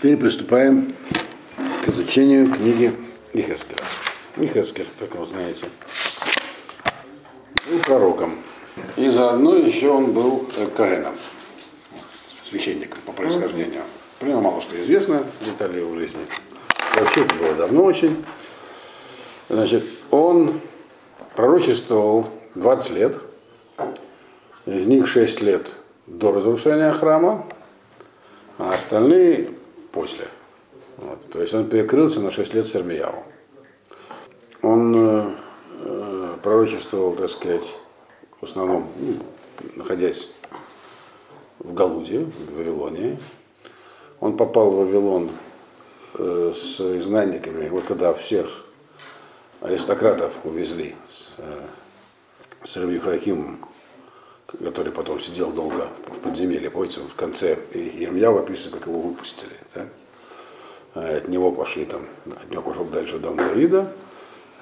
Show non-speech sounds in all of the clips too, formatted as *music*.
Теперь приступаем к изучению книги Ихескера. Ихескер, как вы знаете, был пророком. И заодно еще он был э, Каином, священником по происхождению. Про него мало что известно, детали его жизни. Вообще это было давно очень. Значит, он пророчествовал 20 лет, из них 6 лет до разрушения храма, а остальные после. Вот. То есть он перекрылся на 6 лет с Ирмияву. Он э, э, пророчествовал, так сказать, в основном, ну, находясь в Галуде, в Вавилоне. Он попал в Вавилон э, с изгнанниками, вот когда всех аристократов увезли с, э, с Равихакимом, который потом сидел долго в подземелье, помните, в конце Ермья описывает, как его выпустили. Так? А от него пошли там, от него пошел дальше дом Давида.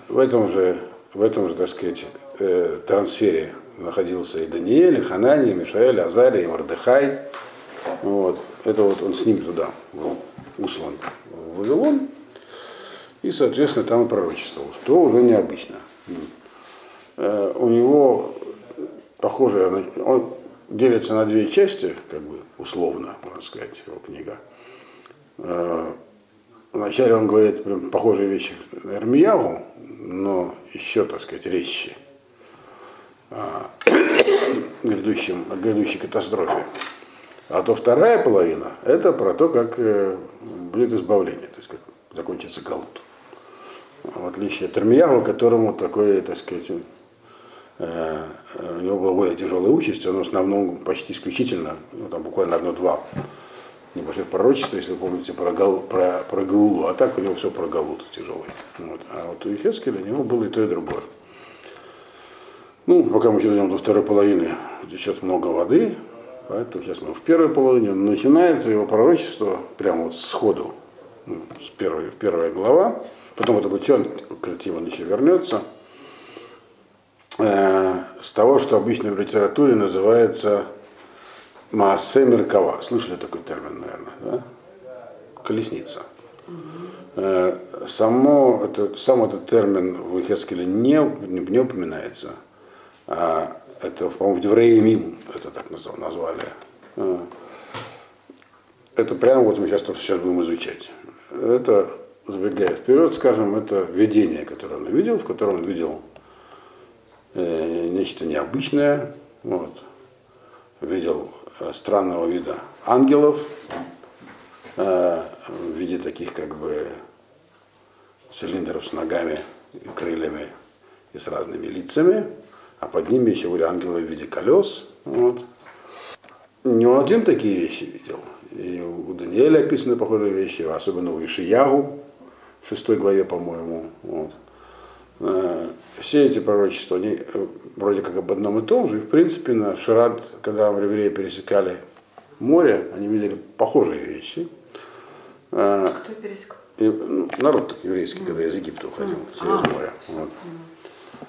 В этом же, в этом же, так сказать, э, трансфере находился и Даниэль, и Хананий, и Мишаэль, Азария, и Мардыхай. Вот. Это вот он с ним туда был услан в Вавилон. И, соответственно, там и пророчествовал, что уже необычно. Э, у него похоже, он делится на две части, как бы условно, можно сказать, его книга. Э, вначале он говорит прям похожие вещи на Эрмияву, но еще, так сказать, резче *coughs* о грядущем, о грядущей катастрофе. А то вторая половина – это про то, как э, будет избавление, то есть как закончится Галут. В отличие от Эрмияву, которому такое, так сказать, Э, у него была более тяжелая участь, он в основном почти исключительно, ну, там буквально одно-два небольших пророчества, если вы помните, про, Гал, про, про Гаулу, а так у него все про Галут тяжелый. Вот. А вот у Ехескеля у него было и то, и другое. Ну, пока мы еще дойдем до второй половины, течет много воды, поэтому сейчас мы в первой половине. Начинается его пророчество прямо вот сходу, ну, с первой, первая глава, потом это будет Кратим, он еще вернется – э, с того, что обычно в литературе называется Маасе Меркава. Слышали такой термин, наверное, да? Колесница. Э, само, это, сам этот термин в Ихескеле не, не, не упоминается. А это, по-моему, в Девреемим это так назвали. Э, это прямо вот мы сейчас тоже сейчас будем изучать. Это, забегая вперед, скажем, это видение, которое он видел, в котором он видел нечто необычное. Вот. Видел э, странного вида ангелов э, в виде таких как бы цилиндров с ногами и крыльями и с разными лицами, а под ними еще были ангелы в виде колес. Вот. Не он один такие вещи видел. И у Даниэля описаны похожие вещи, особенно у Ишиягу, в шестой главе, по-моему. Вот. Э, все эти пророчества, они э, вроде как об одном и том же. И в принципе на Шират, когда евреи пересекали море, они видели похожие вещи. Э, Кто пересекал? И, ну, народ так еврейский, когда из Египта уходил mm. через а. море. Вот.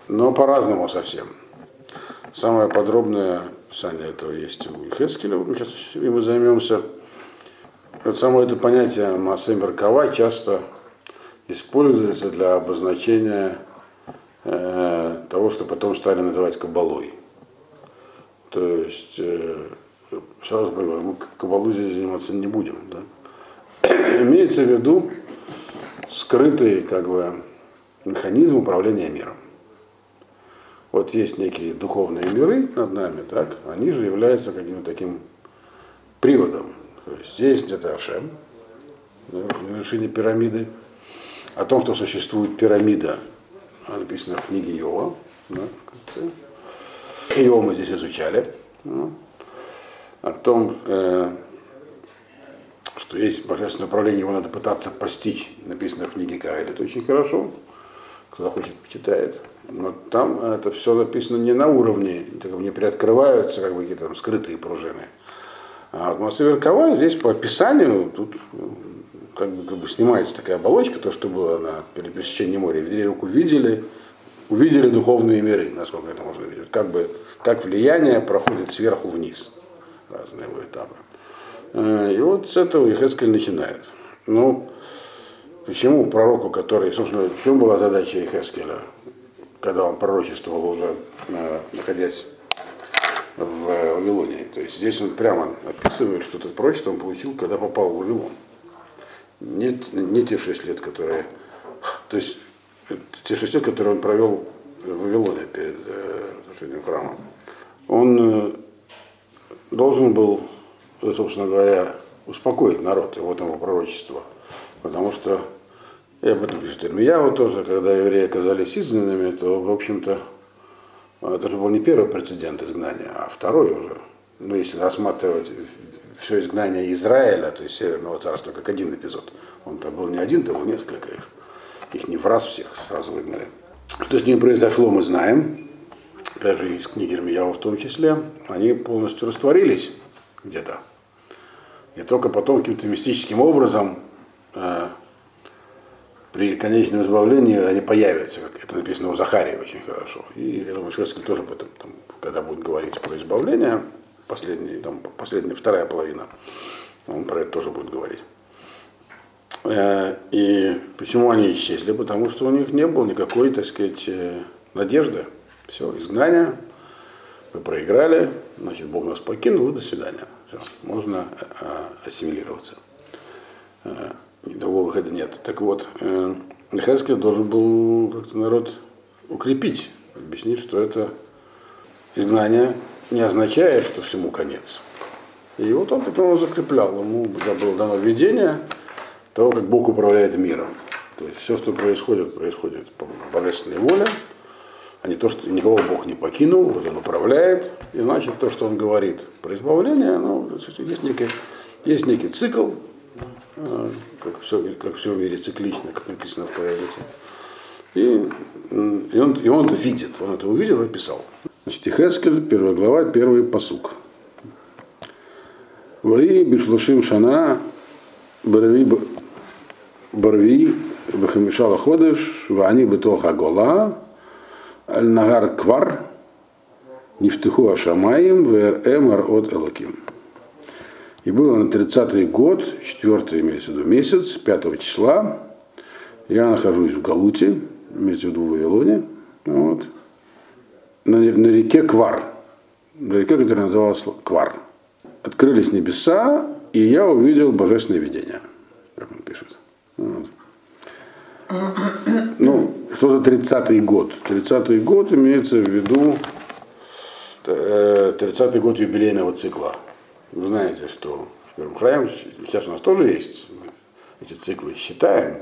Но по-разному совсем. Самое подробное описание этого есть у Хескеля, мы сейчас ему займемся. Вот само это понятие массы Меркава часто используется для обозначения Э, того, что потом стали называть кабалой. То есть, э, сразу говорю, мы кабалой здесь заниматься не будем. Да? *coughs* Имеется в виду скрытый как бы, механизм управления миром. Вот есть некие духовные миры над нами, так, они же являются каким-то таким приводом. То есть есть где-то Ашем, в вершине пирамиды, о том, что существует пирамида написано в книге Иова. Да, в конце. Иова мы здесь изучали. Да, о том, э, что есть божественное управление, его надо пытаться постичь, написано в книге Каэля, это очень хорошо, кто хочет, почитает. Но там это все написано не на уровне, не приоткрываются как бы какие-то там скрытые пружины. А Масса Верковая здесь по описанию, тут как бы, как бы снимается такая оболочка, то, что было на пересечении моря. Видели руку, видели, увидели духовные миры, насколько это можно видеть. Как бы, как влияние проходит сверху вниз, разные его этапы. Э, И вот с этого Ихескель начинает. Ну, почему пророку, который, собственно, в чем была задача Ихескеля, когда он пророчествовал уже, э, находясь в Вавилоне. То есть здесь он прямо описывает, что это пророчество он получил, когда попал в Вавилон. Не, не те шесть лет, которые... То есть те шесть лет, которые он провел в Вавилоне перед э, разрушением храма. Он э, должен был, собственно говоря, успокоить народ, и вот его пророчество. Потому что, и об этом пишет Ирмияу тоже, когда евреи оказались изгнанными, то, в общем-то, это же был не первый прецедент изгнания, а второй уже. Ну, если рассматривать все изгнание Израиля, то есть Северного царства, как один эпизод. Он-то был не один, то был несколько их. Их не в раз всех сразу выгнали. Что с ним произошло, мы знаем. Даже из книги Ирмияу в том числе. Они полностью растворились где-то. И только потом каким-то мистическим образом э, при конечном избавлении они появятся, как это написано у Захарии очень хорошо. И я думаю, Шведский тоже об этом, там, когда будет говорить про избавление, последний, там, последняя, вторая половина, он про это тоже будет говорить. Э, И почему они исчезли? Потому что у них не было никакой, так сказать, э, надежды. Все, изгнание, вы проиграли, значит, Бог нас покинул, до свидания. Все, можно э, ассимилироваться. Другого выхода нет. Так вот, Михайловский должен был как-то народ укрепить, объяснить, что это изгнание не означает, что всему конец. И вот он таким образом закреплял. Ему было дано видение того, как Бог управляет миром. То есть все, что происходит, происходит по божественной воле, а не то, что никого Бог не покинул, вот он управляет. И значит, то, что он говорит про избавление, ну, есть некий, есть некий цикл, э, как все, как все в мире циклично, как написано в Поэзии. И, и, он, и он это видит, он это увидел и писал. Значит, Ихескель, первая глава, первый посук. Ваи бишлушим шана барви барви бахамишала ходыш вани бетоха гола аль нагар квар нефтеху ашамаем вэр эмар от элоким. И было на 30-й год, 4 имеется в месяц, 5 числа, я нахожусь в Галуте, имеется в виду в Вавилоне, вот, на, на реке Квар, на реке, которая называлась Квар. Открылись небеса, и я увидел божественное видение, как он пишет. Вот. Ну, что за 30-й год? 30-й год имеется в виду 30-й год юбилейного цикла. Вы знаете, что в первом храме сейчас у нас тоже есть эти циклы считаем,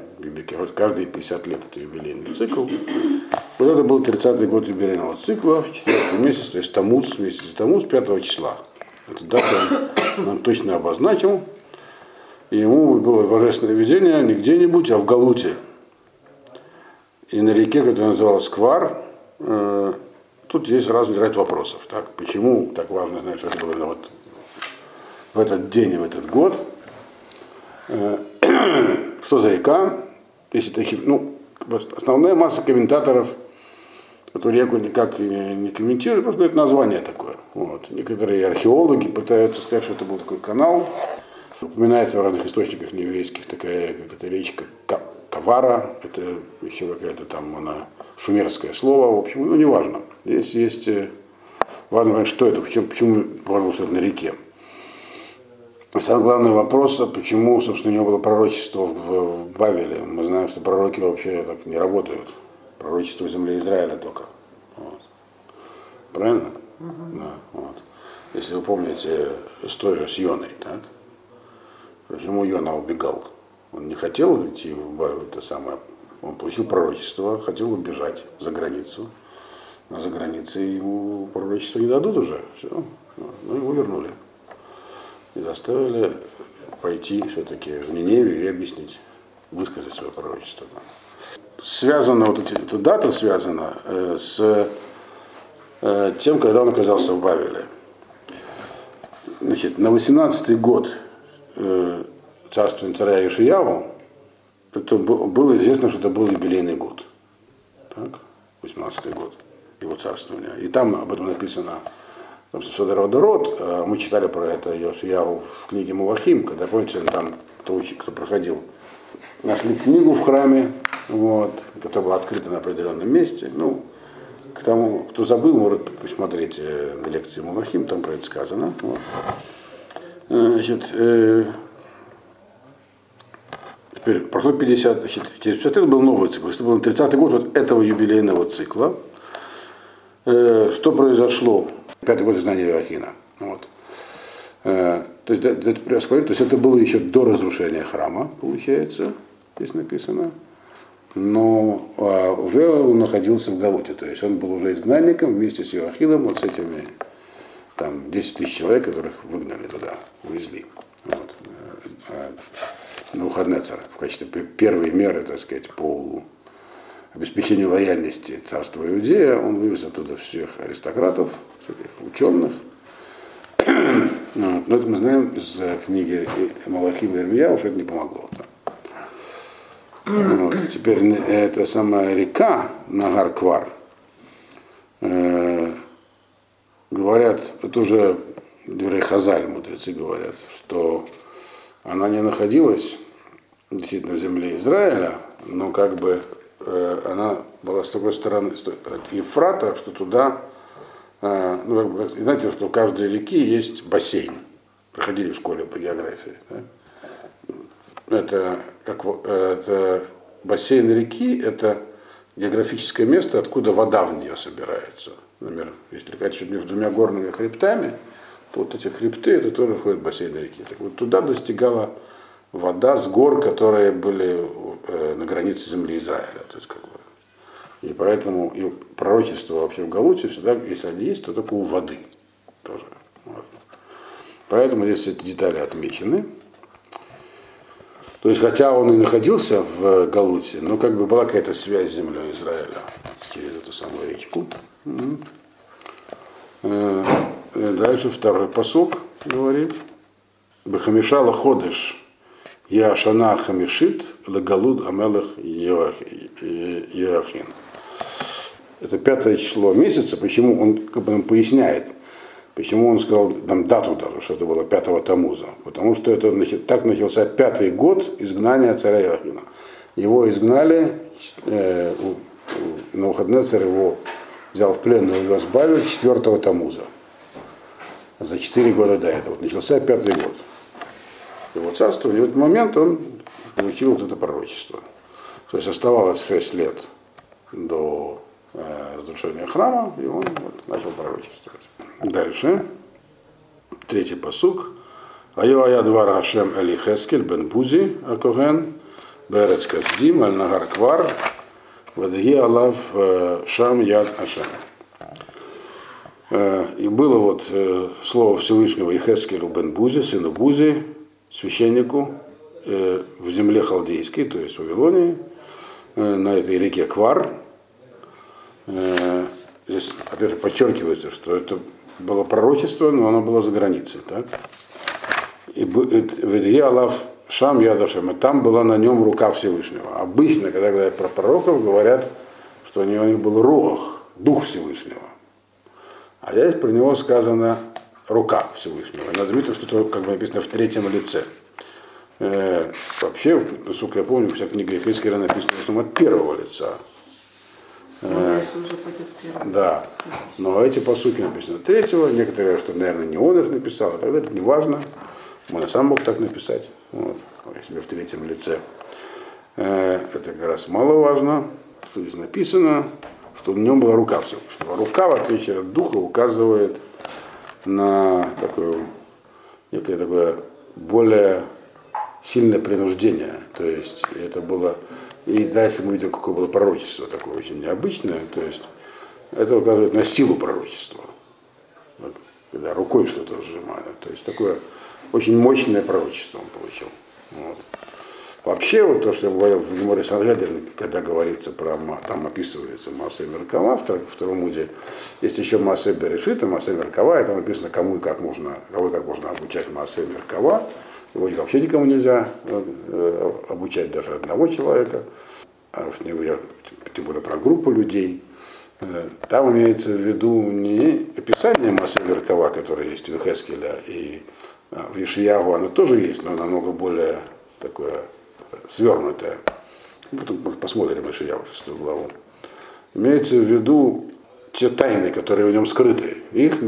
каждые 50 лет это юбилейный цикл. Вот это был 30-й год юбилейного цикла, в четвертый месяц, то есть Тамуз, месяц Тамуз, 5 числа. Эту дату он, он точно обозначил. И ему было божественное видение не где-нибудь, а в Галуте. И на реке, которая называлась Квар, э, тут есть разный ряд вопросов. Так, почему так важно знать, что это было вот в этот день и в этот год? Э, *clears throat* что за река? Если это, ну, основная масса комментаторов эту реку никак не комментируют, просто говорят название такое. Вот. Некоторые археологи пытаются сказать, что это был такой канал. Упоминается в разных источниках нееврейских такая как это речка Кавара, это еще какая-то там она шумерское слово, в общем, ну неважно. Здесь есть важно понять, что это, почему, почему это на реке. Самый главный вопрос, почему, собственно, у него было пророчество в, в Бавеле. Мы знаем, что пророки вообще так не работают. Пророчество в земле Израиля только. Вот. Правильно? Угу. Да, вот. Если вы помните историю с Йоной, так? Почему Йона убегал? Он не хотел идти в это самое. Он получил пророчество, хотел убежать за границу. А за границей ему пророчество не дадут уже. Все. Ну, его вернули и заставили пойти все-таки в Ниневию и объяснить, высказать свое пророчество. Связана вот эти, эта дата связана э, с э, тем, когда он оказался в Бавеле. Значит, на 18-й год э, царствования царя Ишияву это было известно, что это был юбилейный год. Так? 18-й год его царствования. И там об этом написано Содородород, э, мы читали про это Йосияву в книге Мулахим, когда, помните, там кто, кто проходил, нашли книгу в храме, вот, которая была открыта на определенном месте. Ну, к тому, кто забыл, может посмотреть э, на лекции Мулахим, там про это сказано. Вот. Э, значит, э, теперь прошло 50, значит, через 50 лет был новый цикл. Это был 30-й год вот этого юбилейного цикла. Э, что произошло? Пятый год знания Иоахина. Вот. Э, то есть, это, то есть это было еще до разрушения храма, получается, здесь написано. Но а, уже он находился в Галуте, то есть он был уже изгнанником вместе с Иоахином, вот с этими там 10 тысяч человек, которых выгнали туда, увезли. Вот. Э, на Ухаднецера в качестве первой меры, так сказать, по обеспечению лояльности царства Иудея, он вывез оттуда всех аристократов, всяких ученых. *clears throat* Но это мы знаем из книги Малахима Ирмия, уж это не помогло. Вот. Теперь эта самая река Нагар-Квар, э, говорят, это уже Дюрей Хазаль, мудрецы говорят, что она не находилась действительно в земле Израиля, но как бы Э, она была с такой стороны от Ефрата, что туда, э, ну, как знаете, что у каждой реки есть бассейн. Проходили в школе по географии. Да? Это, как, это бассейн реки, это географическое место, откуда вода в нее собирается. Например, если река чуть между двумя горными хребтами, то вот эти хребты, это тоже входит в бассейн реки. Так вот туда достигала вода с гор, которые были э, на границе земли Израиля. То есть, как бы, и поэтому и пророчество вообще в Галуте всегда, если они есть, то только у воды тоже. Вот. Поэтому здесь эти детали отмечены. То есть, хотя он и находился в Галуте, но как бы была какая-то связь с землей Израиля через эту самую речку. Э, дальше второй посок говорит. Бахамишала ходыш я Шана Хамишит Лагалуд Амелах Йоахин. Это пятое число месяца, почему он как бы, поясняет, почему он сказал нам дату даже, что это было 5 Тамуза. Потому что это так начался пятый год изгнания царя Йоахина. Его изгнали, э, на выходные царь его взял в плен, но его сбавил 4 Тамуза. За 4 года до этого. Вот начался пятый год его царствования, в этот момент он получил вот это пророчество. То есть оставалось 6 лет до э, разрушения храма, и он вот, начал пророчествовать. Дальше, третий посук. Айо ая двар Хашем Эли Хескель бен Бузи Акоген, Берец Каздим, Аль Нагар Квар, Вадги Алав э, Шам Яд Ашем. Э, и было вот э, слово Всевышнего Ихескелю бен Бузи, сыну Бузи, священнику в земле халдейской, то есть в Вавилонии, на этой реке Квар. Здесь, опять же, подчеркивается, что это было пророчество, но оно было за границей. Так? И в Аллах Шам Ядашем, и там была на нем рука Всевышнего. Обычно, когда говорят про пророков, говорят, что у них был рух, дух Всевышнего. А здесь про него сказано рука Всевышнего. Надо заметить, что это как бы написано в третьем лице. Э, вообще, насколько я помню, вся книга Хискера написана в основном от первого лица. Э, да. Но эти посуки написаны третьего. Некоторые говорят, что, наверное, не он их написал, а тогда это не важно. Он и сам мог так написать. Вот, если в третьем лице. Э, это как раз маловажно, что здесь написано, что в нем была рука Всевышнего. Рука, в отличие от духа, указывает на такое, некое такое более сильное принуждение. То есть это было... И дальше мы видим, какое было пророчество такое очень необычное. То есть это указывает на силу пророчества. Вот, когда рукой что-то сжимают. То есть такое очень мощное пророчество он получил. Вот. Вообще, вот то, что я говорил в Геморе Сангедрин, когда говорится про, там описывается масса Меркава в втором муде, есть еще масса Берешита, масса Меркава, и там написано, кому и как можно, кого и как можно обучать масса Меркава. Его вообще никому нельзя э, обучать даже одного человека, а уж не говоря, тем более про группу людей. Э, Там имеется в виду не описание массы Меркова, которое есть у Хескеля и а, в Ишиягу, оно тоже есть, но намного более такое свернутое. Потом мы посмотрим Ишиягу, шестую главу. Имеется в виду те тайны, которые в нем скрыты. Их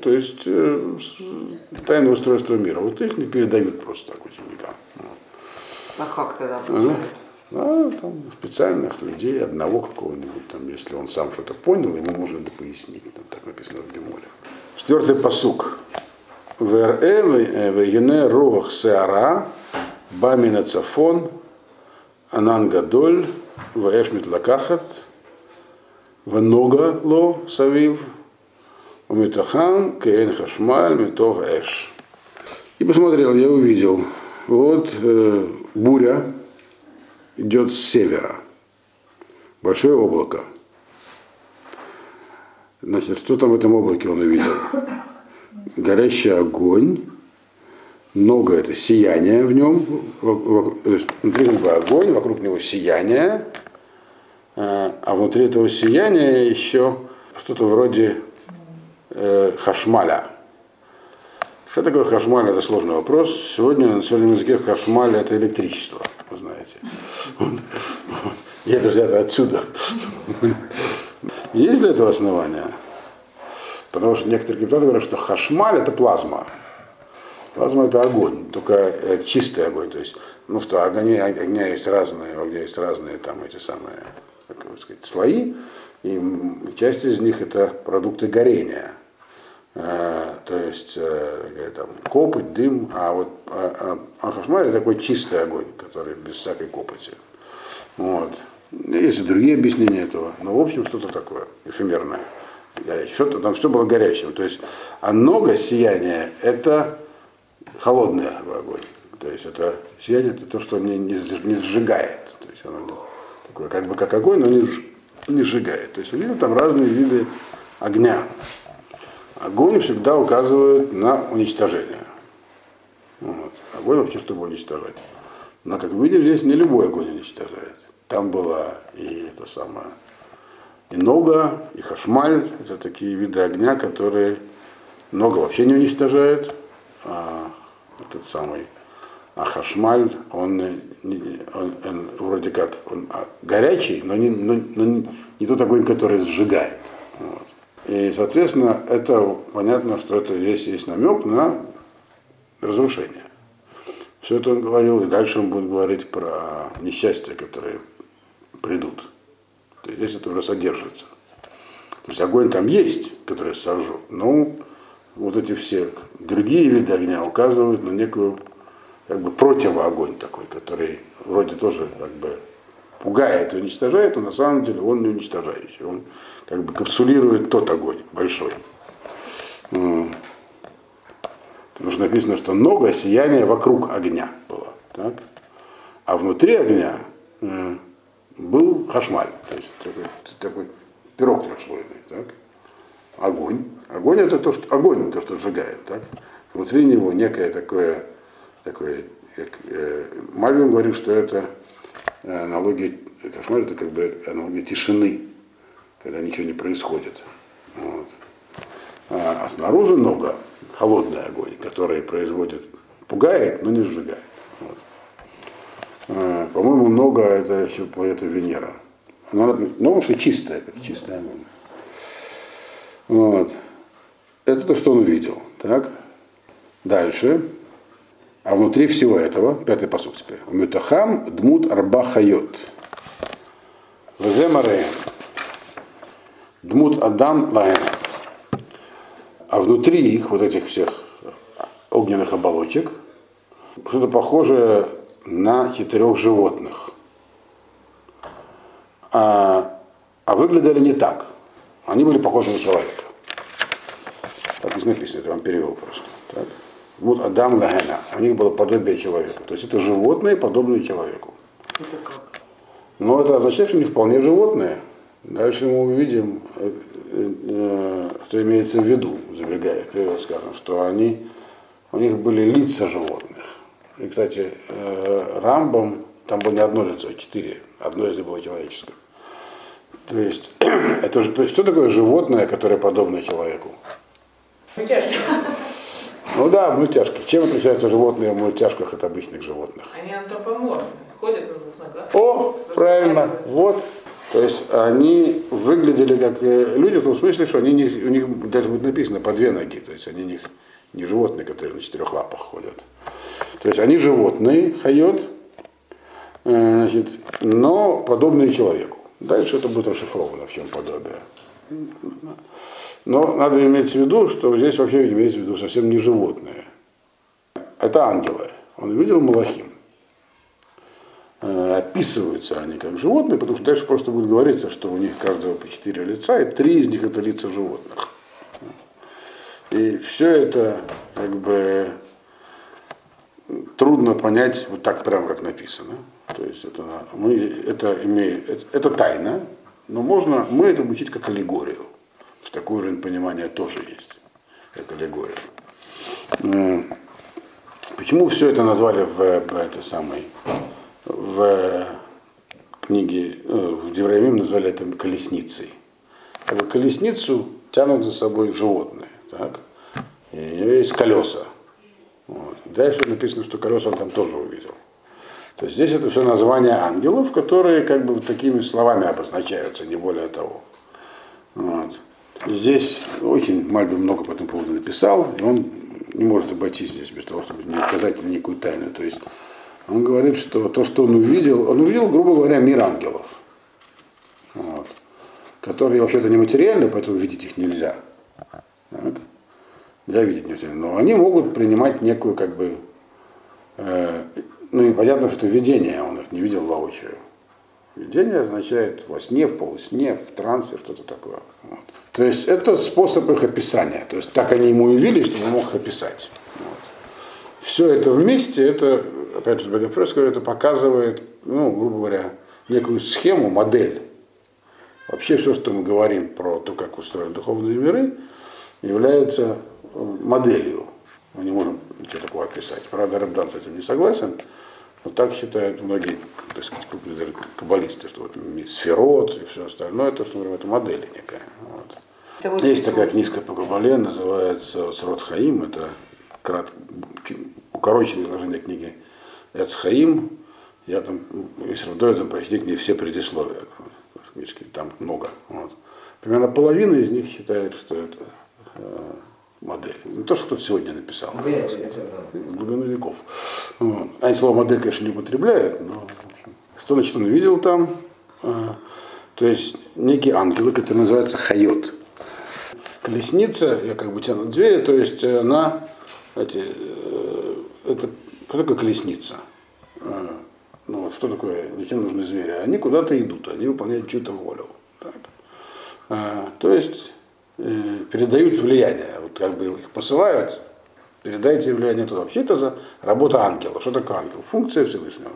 то есть э, тайны устройства мира. Вот их не передают просто так ученикам. А как тогда Ага. получают? А, там специальных людей, одного какого-нибудь, там, если он сам что-то понял, ему можно это пояснить. Там так написано в Геморе. Четвертый посук. ВРЭ вегене руах сеара бамина цафон анан гадоль ваэшмит лакахат венога ло савив умитахан кейн хашмаль митох эш. И посмотрел, я увидел, вот э, буря идет с севера. Большое облако. Значит, что там в этом облаке он увидел? Горящий огонь, много это сияние в нем, внутри бы огонь, вокруг него сияние, а а внутри этого сияния еще что-то вроде э, хашмаля. Что такое хашмаль? Это сложный вопрос. Сегодня на сегодняшнем языке хашмаль это электричество, вы знаете. Вот. И это взято отсюда. Есть для этого основания? Потому что некоторые комментаторы говорят, что хашмаль это плазма. Плазма это огонь, только это чистый огонь. То есть, ну что, огня, огня есть разные, огня есть разные там эти самые, сказать, слои, и часть из них это продукты горения. Э, то есть э, какая там копоть, дым, а вот а, а, а это такой чистый огонь, который без всякой копоти. Вот. Есть и другие объяснения этого, но в общем что-то такое эфемерное. Горячее. Что-то, там все было горячим. То есть, а много сияния это холодный огонь. То есть это сияние это то, что не, не сжигает. То есть оно такое как бы как огонь, но не, сж- не сжигает. То есть видно там разные виды огня. Огонь всегда указывает на уничтожение. Вот. Огонь вообще, чтобы уничтожать. Но, как видим, здесь не любой огонь уничтожает. Там была и это самое, и нога, и хашмаль. Это такие виды огня, которые нога вообще не уничтожает. А этот самый а хашмаль, он, не- он- он вроде как он а, горячий, но не, но, но не, тот огонь, который сжигает. Вот. И, соответственно, это понятно, что это здесь есть намек на разрушение. Все это он говорил, и дальше он будет говорить про несчастья, которые придут. То есть здесь это уже содержится. То есть огонь там есть, который сожжет, но вот эти все другие виды огня указывают на некую как бы противоогонь такой, который вроде тоже как бы пугает и уничтожает, но на самом деле он не уничтожающий. Он как бы капсулирует тот огонь большой. Потому что написано, что много сияния вокруг огня было. Так? А внутри огня был хашмаль, то есть такой, такой пирог трехслойный. Так? Огонь. Огонь это то, что огонь то, что сжигает. Так? Внутри него некое такое, такое как, э, Мальвин говорит, что это э, аналогия, кошмар это как бы аналогия тишины, когда ничего не происходит. Вот. А, а снаружи много холодный огонь, который производит, пугает, но не сжигает. Вот. А, по-моему, много это еще планета Венера. Она, ну, что чистая, как чистая огонь. Вот. Это то, что он увидел. Так? Дальше. А внутри всего этого, пятый посуд теперь. Мютахам дмут арба хайот. Веземаре. Дмут адам лаэна. А внутри их, вот этих всех огненных оболочек, что-то похожее на четырех животных. А, а выглядели не так. Они были похожи на человека. Так здесь написано, это вам перевел просто. Так. Вот Адам Лагена, у них было подобие человека. То есть это животные, подобные человеку. Это как? Но это означает, что они вполне животные. Дальше мы увидим, э, э, что имеется в виду, забегая вперед, скажем, что они, у них были лица животных. И, кстати, э, Рамбом, там было не одно лицо, а четыре. Одно из них было человеческое. То есть, *clears throat* это же, то есть, что такое животное, которое подобно человеку? Мультяшки. Ну да, мультяшки. Чем отличаются животные в мультяшках от обычных животных? Они антропоморфны. Ходят на двух ногах. О, правильно, вот. То есть они выглядели как э, люди в том смысле, что они не, у них даже будет написано по две ноги, то есть они не, не животные, которые на четырех лапах ходят. То есть они животные, хайот, э, значит, но подобные человеку. Дальше это будет расшифровано, в чем подобие. Но надо иметь в виду, что здесь вообще имеется в виду совсем не животные. Это ангелы. Он видел Малахим. Э, Описываются они как животные, потому что дальше просто будет говориться, что у них каждого по четыре лица, и три из них это лица животных. И все это как бы трудно понять вот так прямо, как написано. То есть это, мы, это, имеет, это, это тайна, но можно, мы это учить как аллегорию. Что такой уровень понимания тоже есть, как аллегория. Э, Почему все это назвали в, в этой самой в книге э, в Девраимим назвали это колесницей. Как бы колесницу тянут за собой животные. Так? И у нее есть колеса. Вот. Дальше написано, что колеса он там тоже увидел. То есть здесь это все названия ангелов, которые как бы такими словами обозначаются, не более того. Вот. Здесь очень Мальби много по этому поводу написал, и он не может обойтись здесь без того, чтобы не указать некую тайну. То есть он говорит, что то, что он увидел, он увидел, грубо говоря, мир ангелов, вот, которые вообще-то нематериальны, поэтому видеть их нельзя. Так? Я видеть не материально. Но они могут принимать некую, как бы, э, ну и понятно, что это видение, он их не видел воочию. Видение означает во сне, в полусне, в трансе, что-то такое. Вот. То есть это способ их описания. То есть так они ему явились, что он мог их описать. Вот. Все это вместе, это, опять же, говорит, это показывает, ну, грубо говоря, некую схему, модель. Вообще все, что мы говорим про то, как устроены духовные миры, является моделью. Мы не можем ничего такого описать. Правда, Рабдан с этим не согласен, но так считают многие так сказать, каббалисты, что вот сферот и все остальное, это, что говорим, это модель некая. Вот. Это Есть такая книжка по Кабале, называется Срод Хаим, это крат... укороченное изложение книги Эцхаим. Я там, если до этого прочли книги все предисловия, там, там много. Вот. Примерно половина из них считает, что это э, модель. Не то, что кто-то сегодня написал. В глубину веков. Вот. Они слово модель, конечно, не употребляют, но что значит он видел там? А, то есть некие ангелы, которые называются хайот. Колесница, я как бы тяну двери, то есть она, эти, э, это что такое колесница? А, Ну, вот что такое, зачем нужны звери? Они куда-то идут, они выполняют чью-то волю. Так. А, то есть передают влияние. Вот как бы их посылают, передайте влияние туда. Вообще это за работа ангела. Что такое ангел? Функция Всевышнего.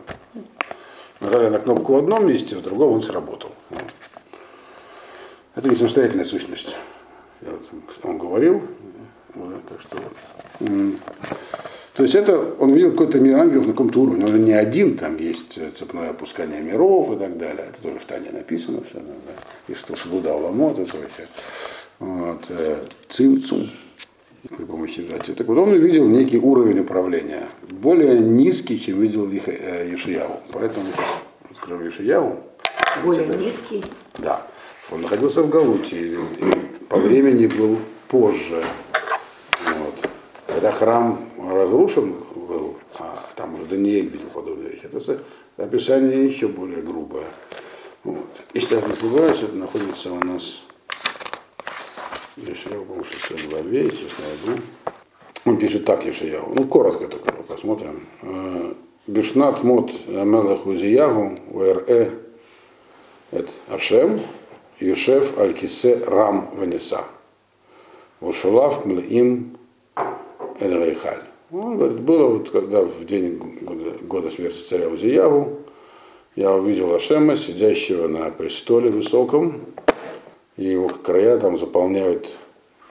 Нажали на кнопку в одном месте, в другом он сработал. Это не самостоятельная сущность. Я вот, он говорил, вот, так что вот. То есть это, он видел какой-то мир ангелов на каком-то уровне, он не один, там есть цепное опускание миров и так далее, это тоже в Тане написано все, да, и что Шелуда Ламот и прочее. Вот, э, цим цум при помощи сжатия. Так вот он увидел некий уровень управления, более низкий, чем видел их э, Ешияву. Поэтому, откроем Ешияву, Более низкий. да. Он находился в Галуте, и, по времени был позже. Вот. Когда храм разрушен был, а там уже Даниэль видел подобные вещи, это описание еще более грубое. Вот. Если я не ошибаюсь, это находится у нас Ешаяу, по-моему, в шестой главе, если я найду. Он пишет так, Ешаяу. Ну, коротко только посмотрим. Э, Бишнат мот Амелах Узиягу, ВРЭ, это Ашем, Юшев Аль-Кисе Рам Ванеса. Ушулав Млеим Эль Рейхаль. Он говорит, было вот когда в день года, года смерти царя Узияву, я увидел Ашема, сидящего на престоле высоком, и его края там заполняют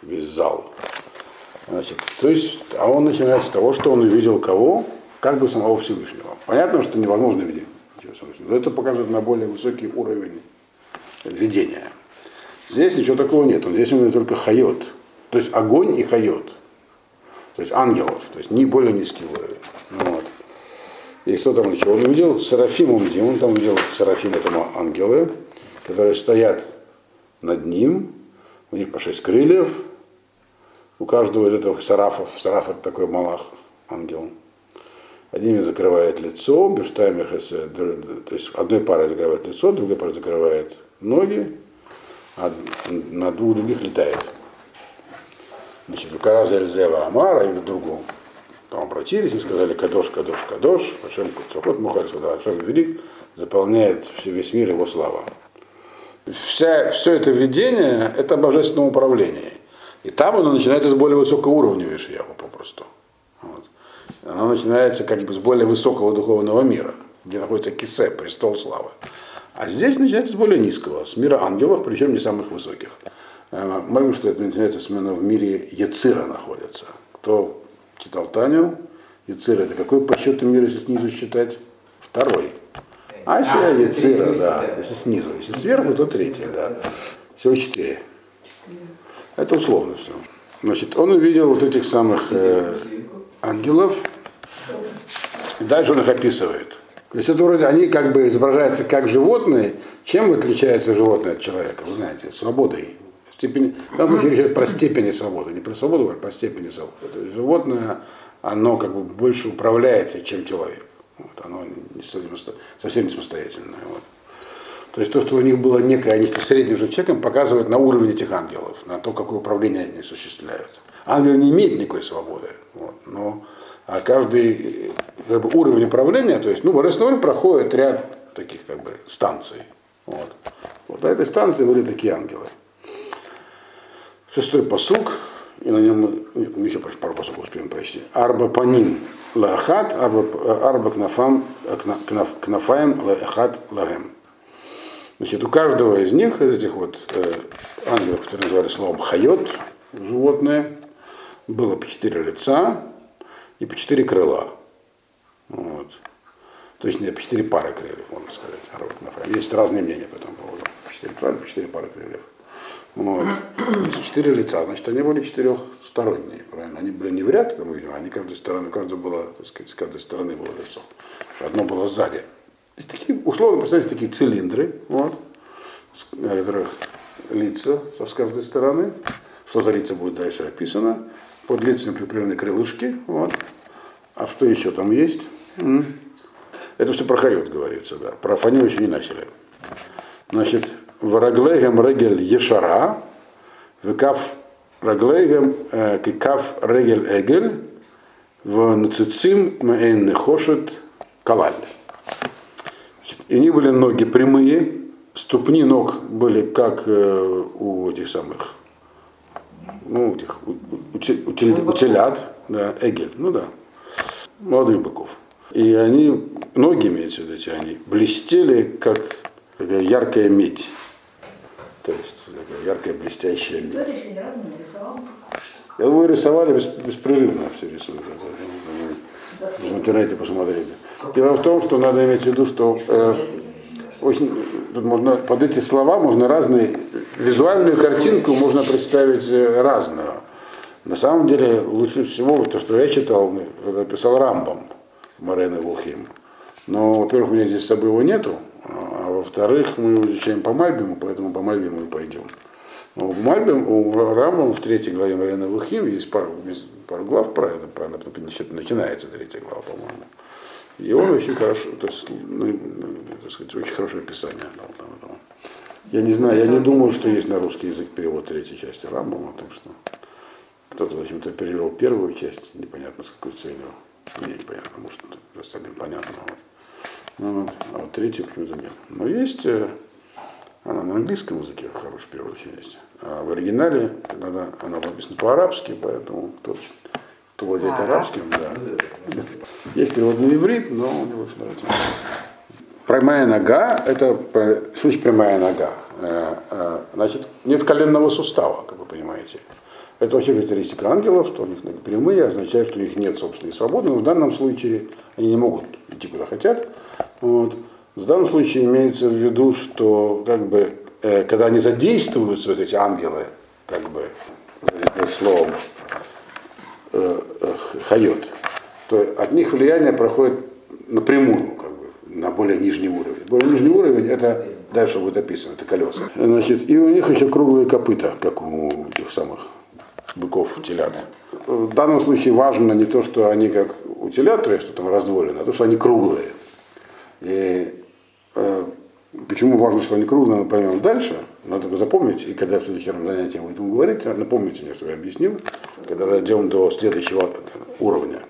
весь зал. Значит, то есть, а он начинает с того, что он увидел кого? Как бы самого Всевышнего. Понятно, что невозможно видеть но это показывает на более высокий уровень видение. Здесь ничего такого нет. Здесь он говорит только хайот. То есть огонь и хайот. То есть ангелов. То есть не более низкий уровень. Вот. И что там еще? Он увидел Серафим, он видел, он там увидел Серафим, это ангелы, которые стоят над ним, у них по шесть крыльев, у каждого из этих сарафов, сараф это такой малах, ангел, одними закрывает лицо, бештаймер, то есть одной парой закрывает лицо, другой парой закрывает ноги, а на двух других летает. Значит, у Караза Эльзева Амара и в другом там обратились и сказали Кадош, Кадош, Кадош, Ашем Куцахот Мухар Суда, Ашем Велик, заполняет весь мир его слава. Вся, все это видение – это божественное управление. И там оно начинается с более высокого уровня Вишьяву попросту. Вот. Оно начинается как бы с более высокого духовного мира, где находится Кисе, престол славы. А здесь начинается с более низкого, с мира ангелов, причем не самых высоких. Э, Молим, что это начинается именно в мире Яцира находится. Кто читал Таню, Яцира это какой по счету мира, если снизу считать? Второй. Асия, а, Яцира, да, если снизу. Если сверху, то третий, да. Всего четыре. Это условно все. Значит, он увидел вот этих самых э, ангелов, и дальше он их описывает. То есть это вроде они как бы изображаются как животные. Чем отличается животное от человека? Вы знаете, свободой. Степень, там речь идет про степени свободы, не про свободу, а про степени свободы. То есть животное, оно как бы больше управляется, чем человек. Вот, оно не, совсем не самостоятельное. Вот. То есть то, что у них было некое, они средним же человеком, показывает на уровень этих ангелов, на то, какое управление они осуществляют. Ангел не имеет никакой свободы, вот, но а каждый как бы, уровень управления, то есть, ну, божественный проходит ряд таких как бы станций. Вот. вот на этой станции были такие ангелы. Шестой посук, и на нем нет, мы еще пару посуков успеем прочти. Арба паним лахат, арба, арба кнафам, кнаф, кнафаем лахат лагем. Значит, у каждого из них, из этих вот э, ангелов, которые называли словом хайот, животное, было по четыре лица и по четыре крыла. Вот. То есть по четыре пары крыльев, можно сказать. Есть разные мнения по этому поводу. По четыре пары, по четыре пары крыльев. Вот. Есть четыре лица, значит, они были четырехсторонние, правильно? Они были не в ряд, там, видимо, они каждой стороны, каждой было, так сказать, с каждой стороны было лицо. Одно было сзади. Есть такие, условно, представьте, такие цилиндры, вот, на которых лица с каждой стороны. Что за лица будет дальше описано. Под лицами прикреплены крылышки. Вот. А что еще там есть? Это все про Хайот говорится, да. Про Фаню еще не начали. Значит, в Раглегем Регель Ешара, в Кав Раглегем э, Кикав Регель Эгель, в Нацицим Мэйн Нехошет Калаль. И они были ноги прямые, ступни ног были как э, у этих самых, ну, этих, у, у, у, у телят, да, эгель, ну да, молодых быков. И они, ноги имеются в виду, они блестели, как яркая медь. То есть такая яркая блестящая медь. Кто-то еще ни разу не нарисовал. Я думаю, рисовали беспрерывно все рисуют. В интернете посмотрите. Дело в том, что надо иметь в виду, что э, очень, тут можно, под эти слова можно разные, визуальную картинку можно представить э, разную. На самом деле, лучше всего, то, что я читал, это писал Рамбом, Марена Вухим. Но, во-первых, у меня здесь с собой его нету, во-вторых, мы изучаем по Мальбиму, поэтому по Мальбиму и пойдем. Но в Мальбим, у Рамбом в третьей главе Марена Вухим есть пару, пару глав про это, начинается третья глава, по-моему. И он очень хорошо, то есть, ну, так сказать, очень хорошее описание дал там Я не знаю, я не думаю, что есть на русский язык перевод третьей части Рамбома, так что кто-то, в общем-то, перевел первую часть, непонятно с какой целью. Мне непонятно, может, остальным понятно. Вот. Ну, вот. А вот третью почему-то нет. Но есть, э, она на английском языке хороший перевод очень есть. А в оригинале надо, она написана по-арабски, поэтому кто кто владеет а, арабским, да. Есть перевод на иврит, но мне больше нравится Прямая нога, это случай прямая нога. Э, э, значит, нет коленного сустава, как вы понимаете. Это вообще характеристика ангелов, что у них ноги прямые, означает, что у них нет собственной свободы, но в данном случае они не могут идти куда хотят. Вот. В данном случае имеется в виду, что как бы э, когда они задействуются, вот эти ангелы, как бы, э, словом, э, э, хайот, то от них влияние проходит напрямую, как бы, на более нижний уровень. Более нижний уровень это дальше будет описано, это колеса. Значит, и у них еще круглые копыта, как у тех самых быков, телят. В данном случае важно не то, что они как у телят, то есть что там раздвоены, а то, что они круглые. И э, почему важно, что они круглые, мы поймем дальше. Надо только запомнить, и когда в следующем занятии будем говорить, напомните мне, что я объяснил, когда дойдем до следующего уровня.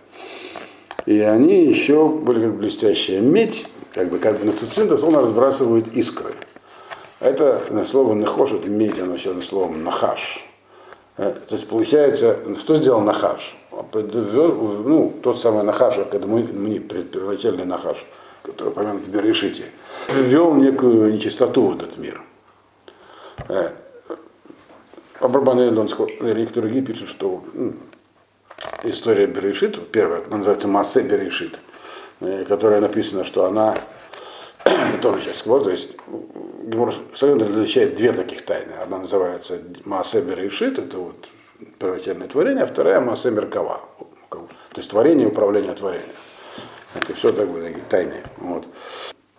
И они еще были как блестящая медь, как бы, как бы на цицин, он разбрасывает искры. Это на слово нахош, это медь, оно еще на словом нахаш. Э, то есть получается, что сделал Нахаш? Ну, тот самый Нахаш, когда мы, мы первоначальный Нахаш, который упомянут в Берешите, ввел некую нечистоту в этот мир. Э, Абрабан Элдонского, некоторые другие пишут, что история Берешит, первая, называется Массе Берешит, э, которая написана, что она *clears throat* тоже сейчас сказал, то есть Гемор различает две таких тайны. Одна называется Маасе Берешит, это вот первоначальное творение, а вторая Маасе Меркава, то есть творение и управление творением. Это все так бы такие тайны. Вот.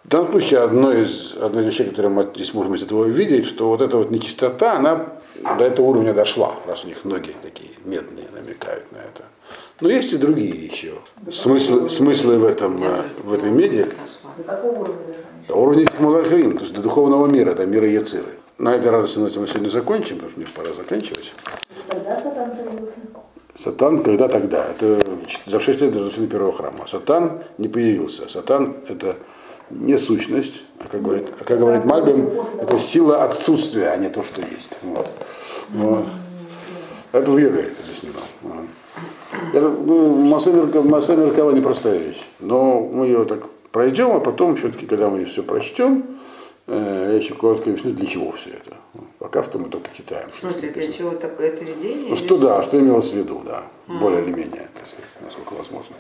В данном случае одно из, одно из вещей, которые мы здесь можем из этого увидеть, что вот эта вот нечистота, она до этого уровня дошла, раз у них ноги такие медные намекают на это. Но есть и другие еще смыслы, смыслы в, этом, в этой меди. До какого уровня? До уровня Малахаим, то есть до духовного мира, до мира Яциры. На этой радости мы сегодня закончим, потому что мне пора заканчивать. Когда Сатан появился? Сатан, когда тогда? Это за 6 лет до разрушения первого храма. Сатан не появился. Сатан это не сущность, а как говорит, а как говорит Мальбим, это сила отсутствия, а не то, что есть. Вот. Вот. Это в Йоге объяснено. Вот. Ну, Масса Меркава непростая вещь, но мы ее так пройдем, а потом все-таки, когда мы все прочтем, э, я еще коротко объясню, для чего все это. Пока что мы только читаем. В смысле, для чего так, это видение? Ну, что да, что имелось в виду, да, более или менее, так сказать, насколько возможно.